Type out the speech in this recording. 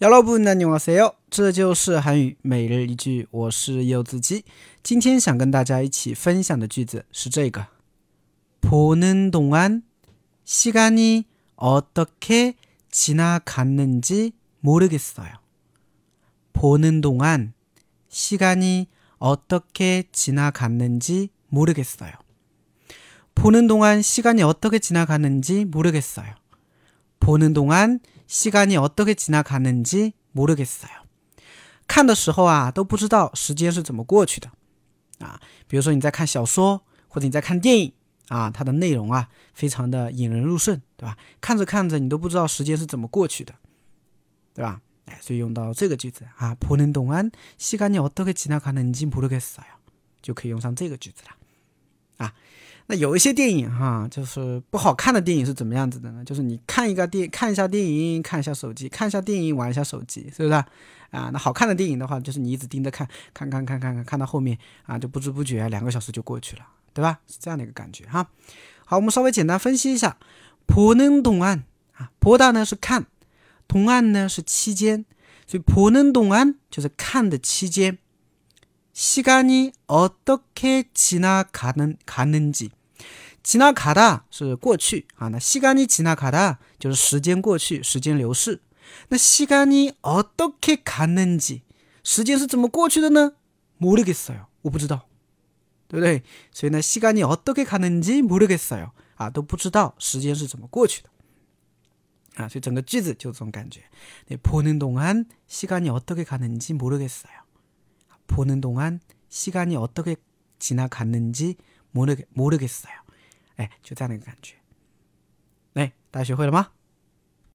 여러분 안녕하세요. 这就是韩语每日一句我是柚子鸡今天想跟大家一起分享的句子是这个 보는 동안 시간이 어떻게 지나갔는지 모르겠어요. 보는 동안 시간이 어떻게 지나갔는지 모르겠어요. 보는 동안 시간이 어떻게 지나갔는지 모르겠어요. 보는 동안 시간이 어떻게 지나가는지 모르겠어요. 看的时候啊，都不知道时间是怎么过去的啊。比如说你在看小说或者你在看电影啊，它的内容啊非常的引人入胜，对吧？看着看着你都不知道时间是怎么过去的，对吧？哎，所以用到这个句子啊， 보는 동안 시간이 어떻게 지나가는지 모르겠어요. 就可以用上这个句子了。 啊，那有一些电影哈，就是不好看的电影是怎么样子的呢？就是你看一个电，看一下电影，看一下手机，看一下电影，玩一下手机，是不是？啊，那好看的电影的话，就是你一直盯着看，看看看看看，看到后面啊，就不知不觉两个小时就过去了，对吧？是这样的一个感觉哈。好，我们稍微简单分析一下，보는동안啊，보다呢是看，동안呢是期间，所以보는동안就是看的期间， 시간이어떻게지나가는가는지吉纳卡达是过去啊，那西干尼吉纳卡达就是时间过去，时间流逝。那西干尼어떻게가는 지， 时间是怎么过去的呢？모르겠어 요， 我不知道，对不对？所以呢，西干尼어떻게가는지모르겠어 요， 啊，都不知道时间是怎么过去的。啊，所以整个句子就这种感觉。네보는동안시간이어떻게가는지모르겠어 요。 보는동안시간이어떻게지나갔는지모르모르겠어 요。 哎，就这样的一个感觉。哎，大家学会了吗？